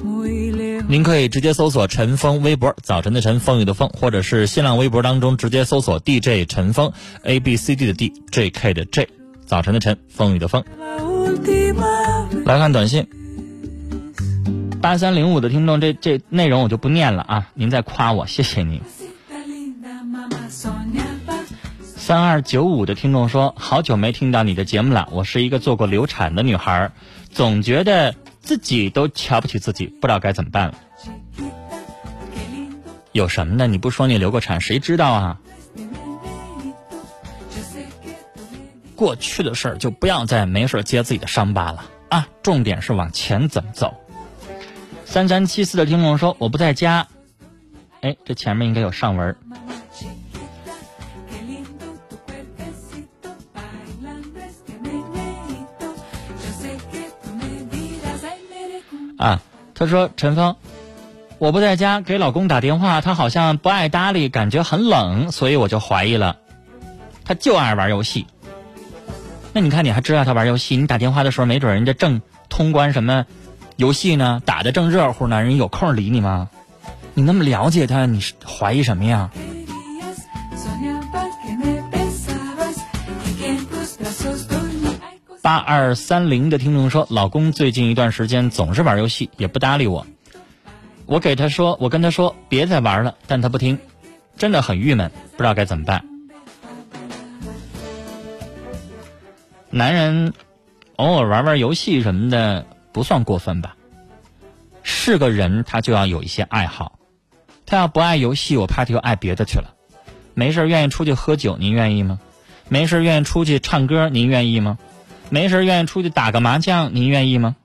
您可以直接搜索陈峰微博，早晨的晨，风雨的风，或者是新浪微博当中直接搜索 DJ 陈峰，A B C D 的 D，J K 的 J，早晨的晨，风雨的风。来看短信，八三零五的听众，这这内容我就不念了啊，您在夸我，谢谢您。三二九五的听众说，好久没听到你的节目了，我是一个做过流产的女孩，总觉得。自己都瞧不起自己，不知道该怎么办了。有什么呢？你不说你流过产，谁知道啊？过去的事儿就不要再没事揭自己的伤疤了啊！重点是往前怎么走。三三七四的听众说我不在家，哎，这前面应该有上文。他说陈峰，我不在家，给老公打电话，他好像不爱搭理，感觉很冷，所以我就怀疑了，他就爱玩游戏。那你看，你还知道他玩游戏？你打电话的时候，没准人家正通关什么游戏呢，打的正热乎呢，人有空理你吗？你那么了解他，你是怀疑什么呀？八二三零的听众说：“老公最近一段时间总是玩游戏，也不搭理我。我给他说，我跟他说别再玩了，但他不听，真的很郁闷，不知道该怎么办。男人偶尔玩玩游戏什么的不算过分吧？是个人，他就要有一些爱好。他要不爱游戏，我怕他又爱别的去了。没事愿意出去喝酒，您愿意吗？没事愿意出去唱歌，您愿意吗？”没事愿意出去打个麻将，您愿意吗？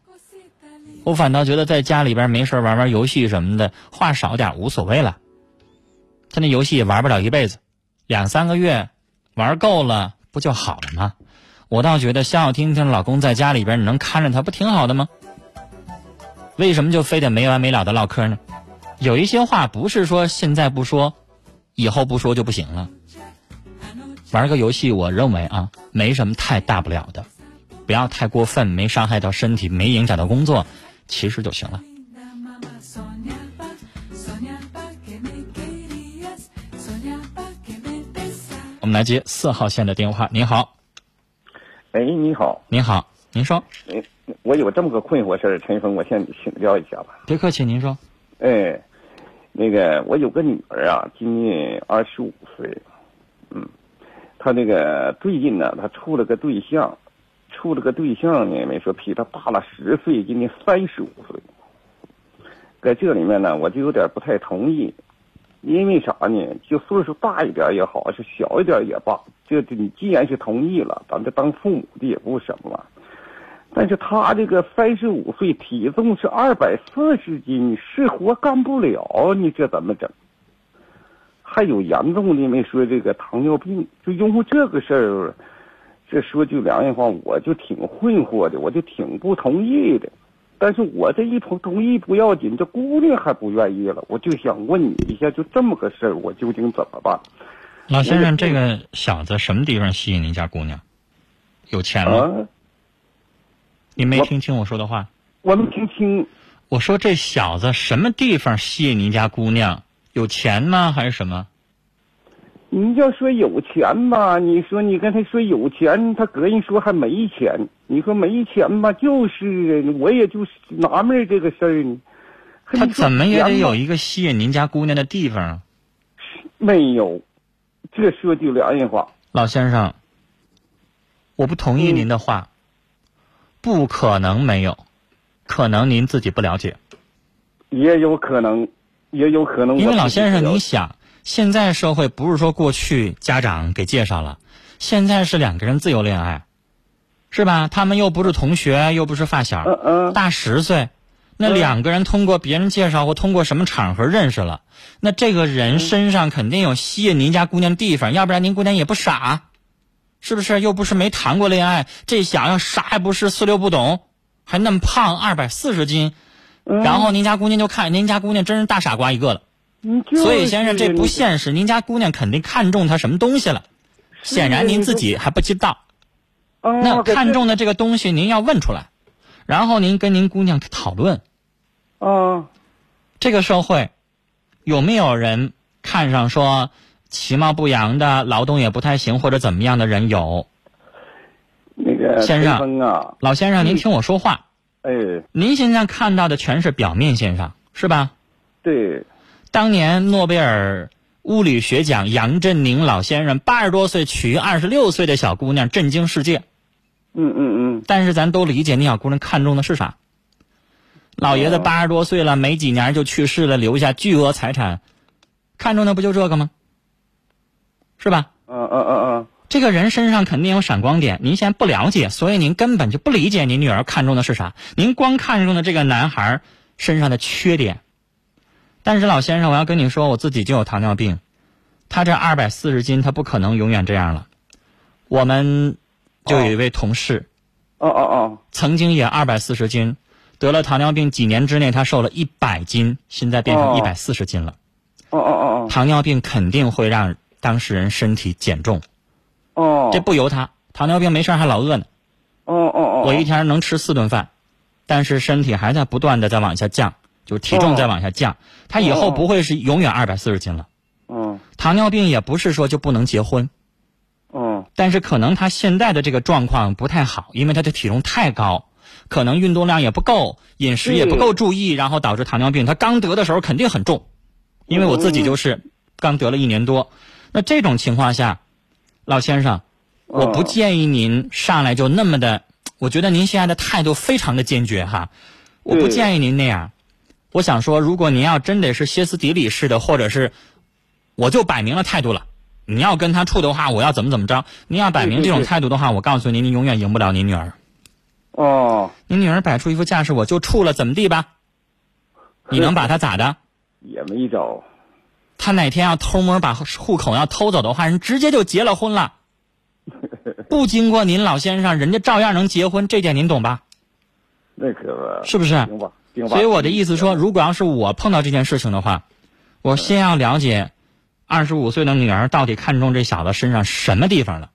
我反倒觉得在家里边没事玩玩游戏什么的，话少点无所谓了。他那游戏也玩不了一辈子，两三个月玩够了不就好了吗？我倒觉得消消听听，老公在家里边你能看着他不挺好的吗？为什么就非得没完没了的唠嗑呢？有一些话不是说现在不说，以后不说就不行了。玩个游戏，我认为啊，没什么太大不了的。不要太过分，没伤害到身体，没影响到工作，其实就行了。我们来接四号线的电话。您好，哎，你好，您好，您说。哎，我有这么个困惑事儿，陈峰，我向你请教一下吧。别客气，您说。哎，那个，我有个女儿啊，今年二十五岁，嗯，她那个最近呢，她处了个对象。处了个对象呢，没说比他大了十岁，今年三十五岁。在这里面呢，我就有点不太同意，因为啥呢？就岁数大一点也好，是小一点也罢，这你既然是同意了，咱这当父母的也不什么。但是他这个三十五岁，体重是二百四十斤，是活干不了，你这怎么整？还有严重的没说这个糖尿病，就因为这个事儿。这说句良心话，我就挺困惑的，我就挺不同意的。但是我这一同同意不要紧，这姑娘还不愿意了，我就想问你一下，就这么个事儿，我究竟怎么办？老先生，这个小子什么地方吸引您家姑娘？有钱吗？你没听清我说的话？我没听清。我说这小子什么地方吸引您家姑娘？有钱吗？还是什么？你要说有钱吧，你说你跟他说有钱，他个人说还没钱。你说没钱吧，就是我也就是纳闷这个事儿呢。他怎么也得有一个吸引您家姑娘的地方啊？没有，这说句良心话。老先生，我不同意您的话。不可能没有，可能您自己不了解，也有可能，也有可能。因为老先生，你想，现在社会不是说过去家长给介绍了，现在是两个人自由恋爱，是吧？他们又不是同学，又不是发小，大十岁，那两个人通过别人介绍或通过什么场合认识了，那这个人身上肯定有吸引您家姑娘的地方，要不然您姑娘也不傻，是不是？又不是没谈过恋爱，这小子啥也不是，四六不懂。还那么胖，二百四十斤，然后您家姑娘就看您家姑娘真是大傻瓜一个了。所以先生这不现实，您家姑娘肯定看中他什么东西了，显然您自己还不知道。那看中的这个东西您要问出来，然后您跟您姑娘讨论。啊，这个社会有没有人看上说其貌不扬的、劳动也不太行或者怎么样的人有？那个先生啊，老先生，您听我说话。哎，您现在看到的全是表面现象，是吧？对。当年诺贝尔物理学奖杨振宁老先生八十多岁娶二十六岁的小姑娘，震惊世界。嗯嗯嗯。但是咱都理解，那小姑娘看中的是啥？老爷子八十多岁了，没几年就去世了，留下巨额财产，看中的不就这个吗？是吧？嗯嗯嗯嗯。这个人身上肯定有闪光点，您现在不了解，所以您根本就不理解您女儿看中的是啥。您光看中的这个男孩身上的缺点。但是老先生，我要跟你说，我自己就有糖尿病，他这二百四十斤，他不可能永远这样了。我们就有一位同事，哦哦哦，曾经也二百四十斤，得了糖尿病，几年之内他瘦了一百斤，现在变成一百四十斤了。哦哦哦哦，糖尿病肯定会让当事人身体减重。哦，这不由他，糖尿病没事还老饿呢。哦哦哦，我一天能吃四顿饭，但是身体还在不断的在往下降，就体重再往下降。他以后不会是永远二百四十斤了。嗯，糖尿病也不是说就不能结婚。嗯，但是可能他现在的这个状况不太好，因为他的体重太高，可能运动量也不够，饮食也不够注意，然后导致糖尿病。他刚得的时候肯定很重，因为我自己就是刚得了一年多。那这种情况下。老先生，我不建议您上来就那么的。我觉得您现在的态度非常的坚决哈，我不建议您那样。我想说，如果您要真得是歇斯底里似的，或者是，我就摆明了态度了。你要跟他处的话，我要怎么怎么着？您要摆明这种态度的话，我告诉您，您永远赢不了您女儿。哦。您女儿摆出一副架势，我就处了，怎么地吧？你能把她咋的？也没招。他哪天要偷摸把户口要偷走的话，人直接就结了婚了，不经过您老先生，人家照样能结婚，这点您懂吧？那可是不是？行吧。所以我的意思说，如果要是我碰到这件事情的话，我先要了解二十五岁的女儿到底看中这小子身上什么地方了，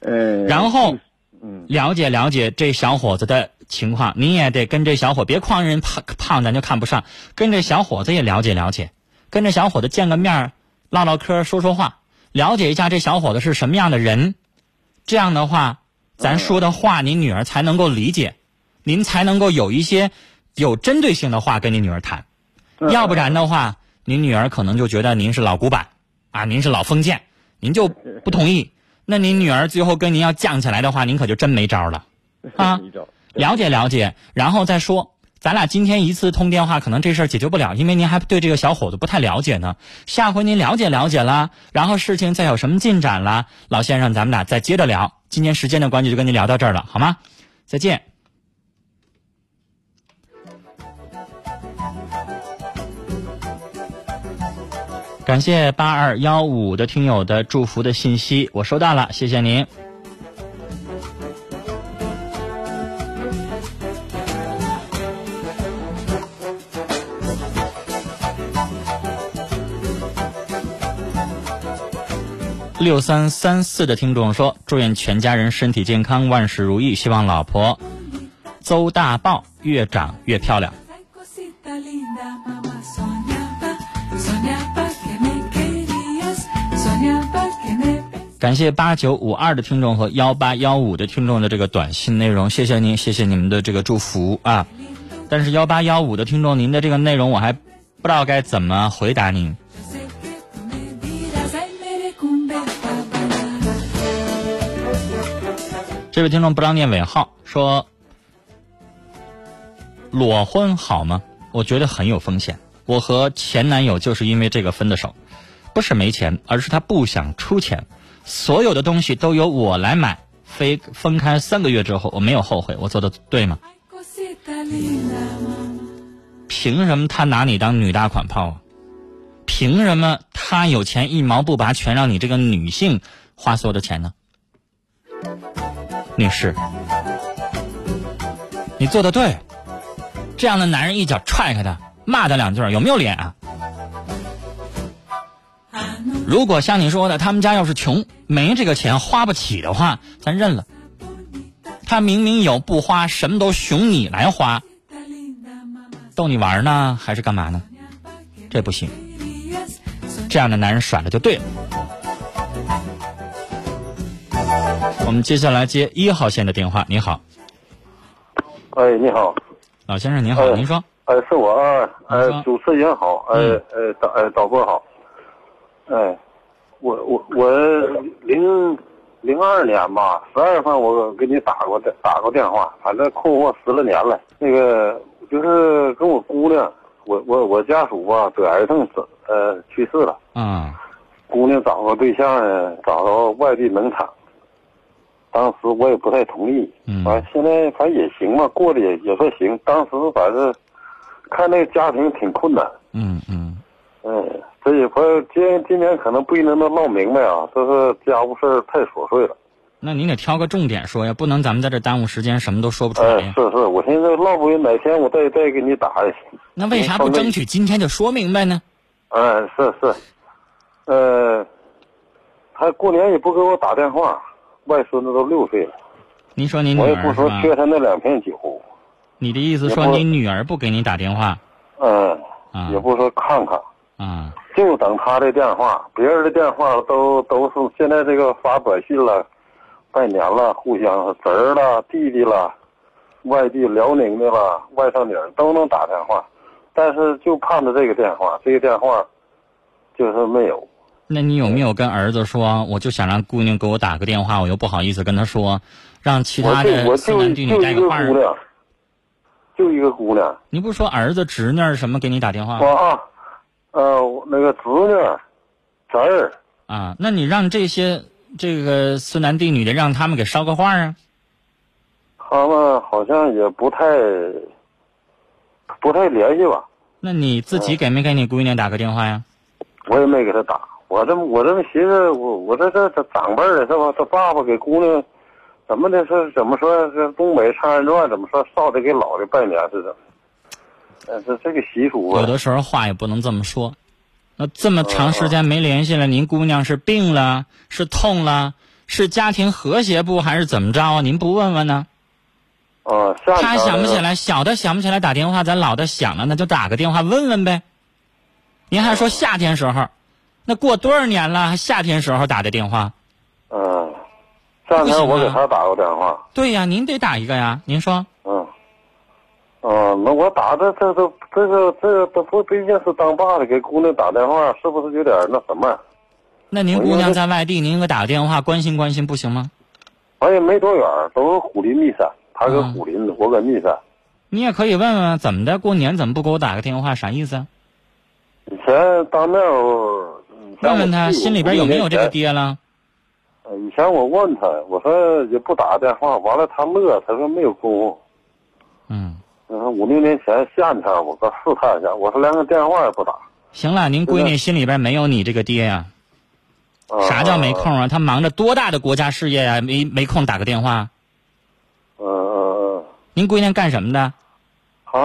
呃，然后嗯，了解了解这小伙子的情况，你也得跟这小伙别诓人胖胖咱就看不上，跟这小伙子也了解了解。跟这小伙子见个面，唠唠嗑，说说话，了解一下这小伙子是什么样的人。这样的话，咱说的话，您女儿才能够理解，您才能够有一些有针对性的话跟您女儿谈。要不然的话，您女儿可能就觉得您是老古板啊，您是老封建，您就不同意。那您女儿最后跟您要犟起来的话，您可就真没招了啊。了解了解，然后再说。咱俩今天一次通电话，可能这事儿解决不了，因为您还对这个小伙子不太了解呢。下回您了解了解了，然后事情再有什么进展了，老先生，咱们俩再接着聊。今天时间的关系，就跟您聊到这儿了，好吗？再见。感谢八二幺五的听友的祝福的信息，我收到了，谢谢您。六三三四的听众说：“祝愿全家人身体健康，万事如意。希望老婆邹大豹越长越漂亮。”感谢八九五二的听众和幺八幺五的听众的这个短信内容，谢谢您，谢谢你们的这个祝福啊！但是幺八幺五的听众，您的这个内容我还不知道该怎么回答您。这位听众不让念尾号，说裸婚好吗？我觉得很有风险。我和前男友就是因为这个分的手，不是没钱，而是他不想出钱，所有的东西都由我来买。非分开三个月之后，我没有后悔，我做的对吗？凭什么他拿你当女大款炮啊？凭什么他有钱一毛不拔，全让你这个女性花所有的钱呢？女士，你做的对，这样的男人一脚踹开他，骂他两句，有没有脸啊？如果像你说的，他们家要是穷，没这个钱花不起的话，咱认了。他明明有不花，什么都熊你来花，逗你玩呢，还是干嘛呢？这不行，这样的男人甩了就对了。我们接下来接一号线的电话。你好，哎，你好，老先生您好，您说。哎，是我啊，呃，主持人好，呃呃导呃导播好，哎，我我我零零二年吧，十二月份我给你打过打打过电话，反正困惑十来年了。那个就是跟我姑娘，我我我家属吧得癌症死呃去世了。嗯。姑娘找个对象呢，找到外地农场。当时我也不太同意。嗯。完现在反正也行吧，过得也也算行。当时反正。看那个家庭挺困难，嗯这也不今今年可能不一定能闹明白啊，这是家务事太琐碎了。那您得挑个重点说呀，不能咱们在这耽误时间，什么都说不出来。是是，我寻思唠不完，哪天我再再给你打也行。那为啥不争取今天就说明白呢？嗯，是是，呃，他过年也不给我打电话，外孙子都六岁了。您说您女儿我也不说缺他那两瓶酒。你的意思说你女儿不给你打电话？嗯，也不说看看，啊，就等他的电话。别人的电话都都是现在这个发短信了，拜年了，互相侄儿了、弟弟了，外地辽宁的了，外甥女都能打电话，但是就盼着这个电话，这个电话就是没有。那你有没有跟儿子说，我就想让姑娘给我打个电话，我又不好意思跟他说，让其他的四男弟女带个话儿。就一个姑娘，你不是说儿子、侄女什么给你打电话吗？啊，呃，那个侄女、侄儿啊，那你让这些这个孙男弟女的，让他们给捎个话啊？他们好像也不太不太联系吧？那你自己给没给你姑娘打个电话呀？我也没给他打，我这我这么寻思，我我这这这长辈儿是吧？他爸爸给姑娘。怎么的？是怎么说？这东北唱人传？怎么说？少的给老的拜年似的。呃，这这个习俗啊。有的时候话也不能这么说。那这么长时间没联系了，您姑娘是病了，是痛了，是家庭和谐不，还是怎么着啊？您不问问呢？哦，他想不起来，小的想不起来打电话，咱老的想了，那就打个电话问问呗。您还说夏天时候，那过多少年了，还夏天时候打的电话？嗯。这两天我给他打过电话。对呀，您得打一个呀。您说。嗯。嗯，那我打这这都这个这个都不毕竟是当爸的给姑娘打电话，是不是有点那什么？那您姑娘在外地，您给打个电话关心关心不行吗？我也没多远，都是虎林密山，他搁虎林，我搁密山。你也可以问问怎么的，过年怎么不给我打个电话？啥意思啊？以前当面问问他心里边有没有这个爹了。以前我问他，我说也不打电话，完了他乐，他说没有功夫。嗯。嗯，五六年前夏天我搁试探一下，我说连个电话也不打。行了，您闺女心里边没有你这个爹呀？啥叫没空啊？他忙着多大的国家事业呀？没没空打个电话？嗯嗯嗯。您闺女干什么的？她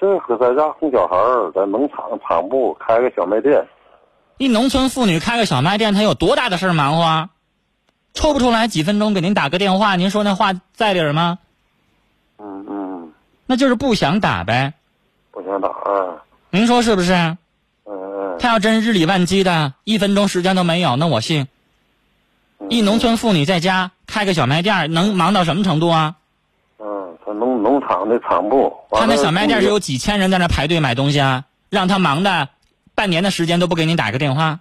这会在家哄小孩在农场厂部开个小卖店。一农村妇女开个小卖店，她有多大的事儿忙活啊？抽不出来几分钟给您打个电话，您说那话在理儿吗？那就是不想打呗。不想打啊？您说是不是？嗯嗯。他要真日理万机的，一分钟时间都没有，那我信。一农村妇女在家开个小卖店，能忙到什么程度啊？嗯，他农农场的厂部。他那小卖店是有几千人在那排队买东西啊，让他忙的半年的时间都不给你打个电话。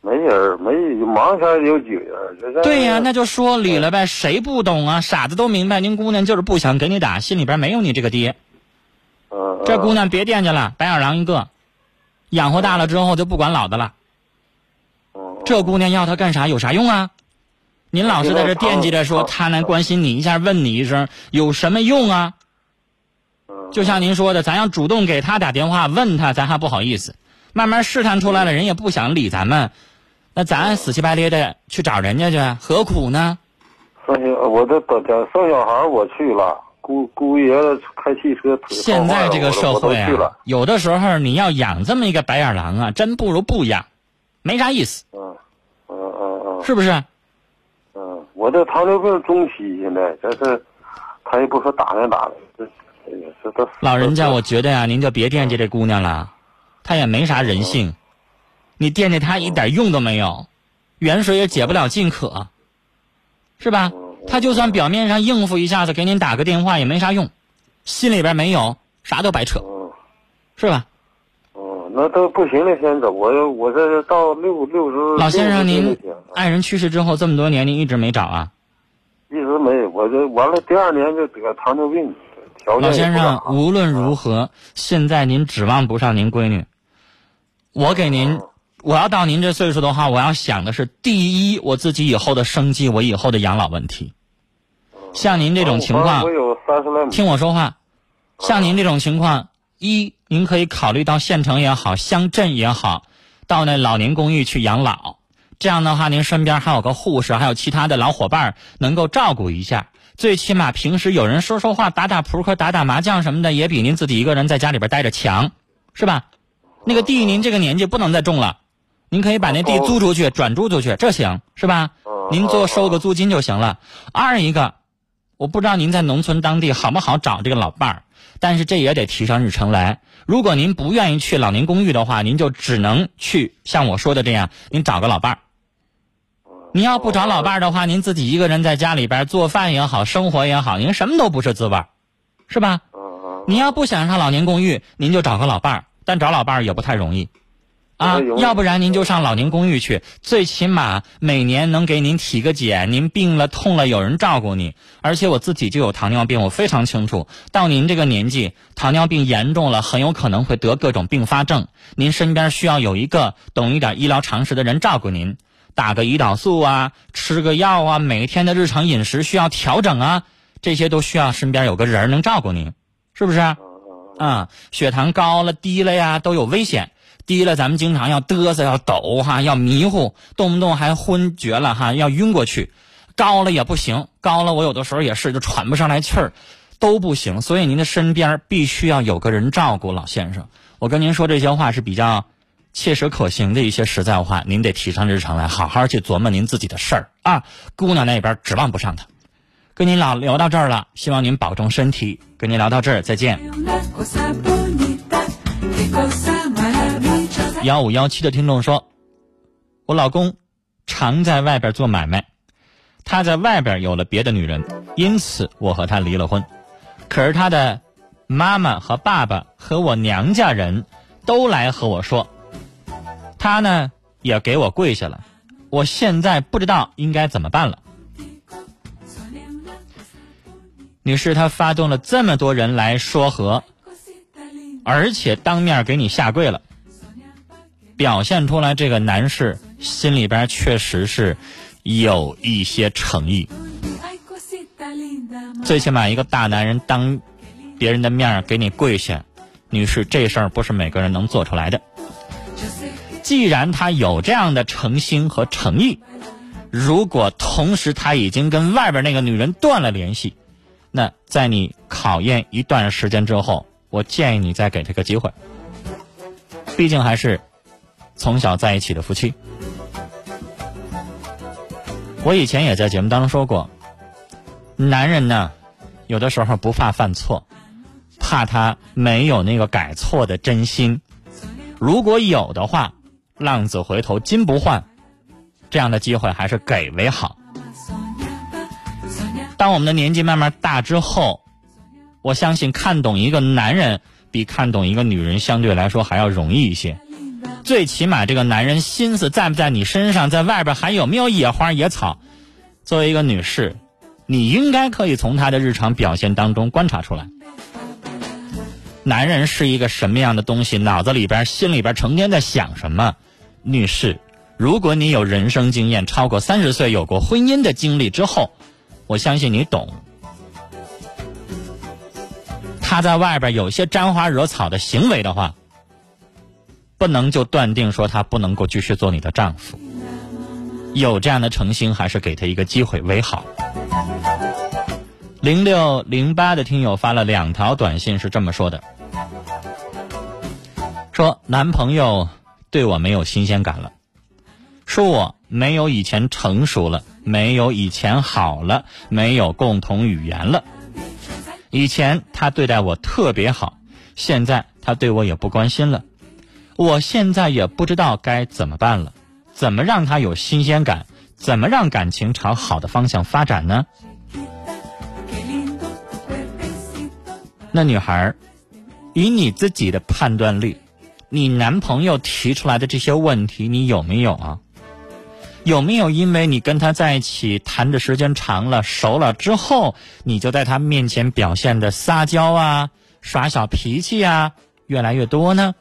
没人，没忙啥有几个人。对呀，那就说理了呗。谁不懂啊？傻子都明白。您姑娘就是不想给你打，心里边没有你这个爹。嗯，这姑娘别惦记了，白眼狼一个，养活大了之后就不管老的了。嗯，这姑娘要他干啥？有啥用啊？您老是在这惦记着说他来关心你一下，问你一声，有什么用啊？嗯就像您说的，咱要主动给他打电话问他，咱还不好意思。慢慢试探出来了，人也不想理咱们，那咱死乞白咧的去找人家去，何苦呢？生小我这等等生小孩我去了，姑姑爷子开汽车现在这个社会啊有的时候你要养这么一个白眼狼啊，真不如不养，没啥意思，嗯嗯嗯嗯是不是？嗯，我这糖尿病中期现在，但是他也不说打没打的，这哎呀这都老人家，我觉得呀、您就别惦记这姑娘了，她也没啥人性，你惦记他一点用都没有，远水也解不了近渴，是吧？他就算表面上应付一下子，给您打个电话也没啥用，心里边没有，啥都白扯，嗯是吧？哦，那都不行了，先走。我我这到六六十。老先生，您爱人去世之后这么多年，您一直没找啊？一直没，我这完了，第二年就得糖尿病，老先生，无论如何，现在您指望不上您闺女。我给您，我要到您这岁数的话，我要想的是，第一，我自己以后的生计，我以后的养老问题。像您这种情况。听我说话，像您这种情况，一，您可以考虑到县城也好，乡镇也好，到那老年公寓去养老。这样的话，您身边还有个护士，还有其他的老伙伴能够照顾一下。最起码平时有人说说话、打打扑克、打打麻将什么的，也比您自己一个人在家里边待着强，是吧？那个地您这个年纪不能再种了，您可以把那地租出去、转租出去，这行是吧？您做收个租金就行了。二一个，我不知道您在农村当地好不好找这个老伴儿，但是这也得提上日程来。如果您不愿意去老年公寓的话，您就只能去像我说的这样，您找个老伴儿。您要不找老伴儿的话，您自己一个人在家里边做饭也好，生活也好，您什么都不是滋味儿，是吧？嗯嗯您要不想上老年公寓，您就找个老伴儿，但找老伴儿也不太容易，啊要不然您就上老年公寓去，最起码每年能给您体个检，您病了痛了有人照顾你。而且我自己就有糖尿病，我非常清楚，到您这个年纪，糖尿病严重了，很有可能会得各种并发症。您身边需要有一个懂一点医疗常识的人照顾您，打个胰岛素啊，吃个药啊，每天的日常饮食需要调整啊，这些都需要身边有个人能照顾您，是不是？啊，血糖高了、低了呀，都有危险。低了，咱们经常要嘚瑟、要抖哈，要迷糊，动不动还昏厥了哈，要晕过去。高了也不行，高了我有的时候也是就喘不上来气儿，都不行。所以您的身边必须要有个人照顾，老先生。我跟您说这些话是比较切实可行的一些实在话，您得提上日程来，好好去琢磨您自己的事儿啊。姑娘那边指望不上他。跟您老聊到这儿了，希望您保重身体。跟您聊到这儿，再见。幺五幺七的听众说，我老公常在外边做买卖，他在外边有了别的女人，因此我和他离了婚。可是他的妈妈和爸爸和我娘家人都来和我说，他呢也给我跪下了。我现在不知道应该怎么办了。女士，他发动了这么多人来说和，而且当面给你下跪了。表现出来，这个男士心里边确实是有一些诚意。最起码一个大男人当别人的面给你跪下，女士，这事儿不是每个人能做出来的。既然他有这样的诚心和诚意，如果同时他已经跟外边那个女人断了联系，那在你考验一段时间之后，我建议你再给他个机会。毕竟还是从小在一起的夫妻。我以前也在节目当中说过，男人呢，有的时候不怕犯错，怕他没有那个改错的真心。如果有的话，浪子回头金不换，这样的机会还是给为好。当我们的年纪慢慢大之后，我相信看懂一个男人比看懂一个女人相对来说还要容易一些。最起码这个男人心思在不在你身上，在外边还有没有野花野草？作为一个女士，你应该可以从他的日常表现当中观察出来。男人是一个什么样的东西，脑子里边、心里边成天在想什么。女士，如果你有人生经验超过三十岁，有过婚姻的经历之后，我相信你懂。他在外边有些沾花惹草的行为的话，不能就断定说他不能够继续做你的丈夫。有这样的诚心，还是给他一个机会为好。零六零八的听友发了两条短信，是这么说的：说男朋友对我没有新鲜感了，说我没有以前成熟了，没有以前好了，没有共同语言了。以前他对待我特别好，现在他对我也不关心了。我现在也不知道该怎么办了，怎么让他有新鲜感？怎么让感情朝好的方向发展呢？那女孩，以你自己的判断力，你男朋友提出来的这些问题，你有没有啊？有没有因为你跟他在一起谈的时间长了、熟了之后，你就在他面前表现的撒娇啊、耍小脾气啊越来越多呢？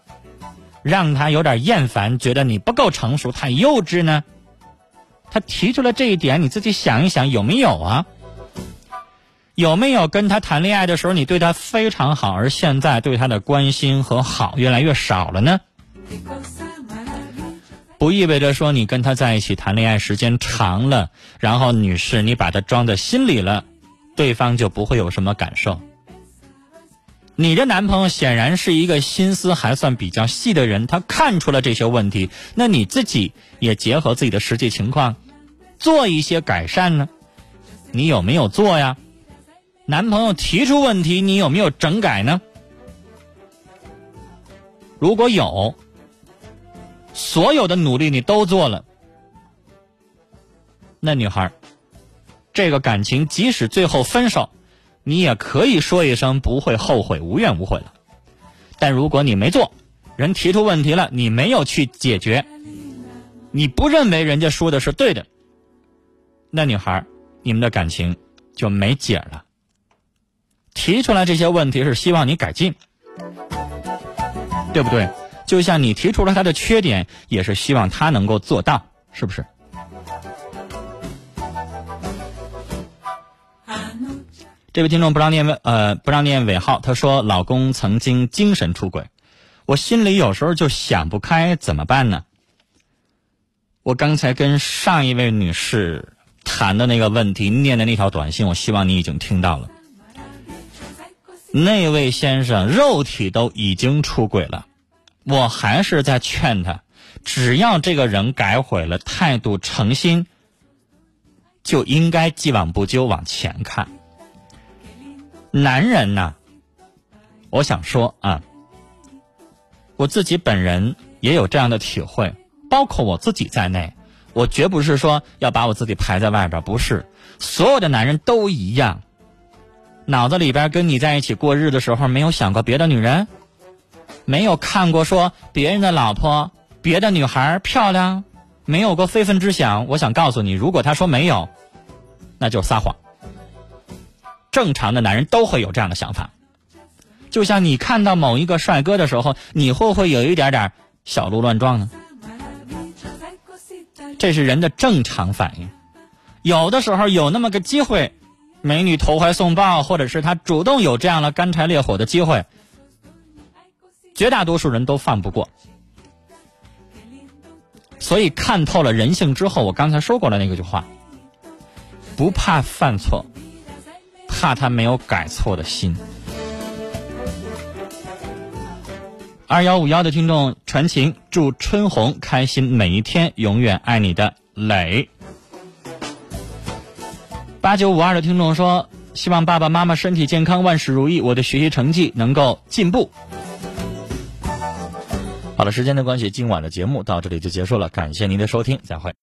让他有点厌烦，觉得你不够成熟、太幼稚呢？他提出了这一点，你自己想一想有没有啊？有没有跟他谈恋爱的时候，你对他非常好，而现在对他的关心和好越来越少了呢？不意味着说你跟他在一起谈恋爱时间长了，然后女士你把他装在心里了，对方就不会有什么感受。你的男朋友显然是一个心思还算比较细的人，他看出了这些问题，那你自己也结合自己的实际情况，做一些改善呢？你有没有做呀？男朋友提出问题，你有没有整改呢？如果有，所有的努力你都做了，那女孩，这个感情即使最后分手，你也可以说一声不会后悔，无怨无悔了。但如果你没做，人提出问题了，你没有去解决，你不认为人家说的是对的，那女孩，你们的感情就没解了。提出来这些问题是希望你改进，对不对？就像你提出了他的缺点，也是希望他能够做到，是不是？这位听众不让念尾呃不让念尾号，他说老公曾经精神出轨，我心里有时候就想不开，怎么办呢？我刚才跟上一位女士谈的那个问题，念的那条短信，我希望你已经听到了。那位先生肉体都已经出轨了，我还是在劝他，只要这个人改悔了，态度诚心，就应该既往不咎往前看。男人呐，我想说啊，我自己本人也有这样的体会，包括我自己在内，我绝不是说要把我自己排在外边，不是，所有的男人都一样。脑子里边跟你在一起过日的时候，没有想过别的女人，没有看过说别人的老婆、别的女孩漂亮，没有过非分之想。我想告诉你，如果他说没有，那就撒谎。正常的男人都会有这样的想法，就像你看到某一个帅哥的时候，你会不会有一点点小鹿乱撞呢？这是人的正常反应。有的时候有那么个机会，美女投怀送抱，或者是他主动有这样的干柴烈火的机会，绝大多数人都放不过。所以看透了人性之后，我刚才说过了那个句话，不怕犯错，怕他没有改错的心。二幺五幺的听众传情，祝春红开心每一天，永远爱你的磊。八九五二的听众说，希望爸爸妈妈身体健康，万事如意，我的学习成绩能够进步。好了，时间的关系，今晚的节目到这里就结束了，感谢您的收听，再会。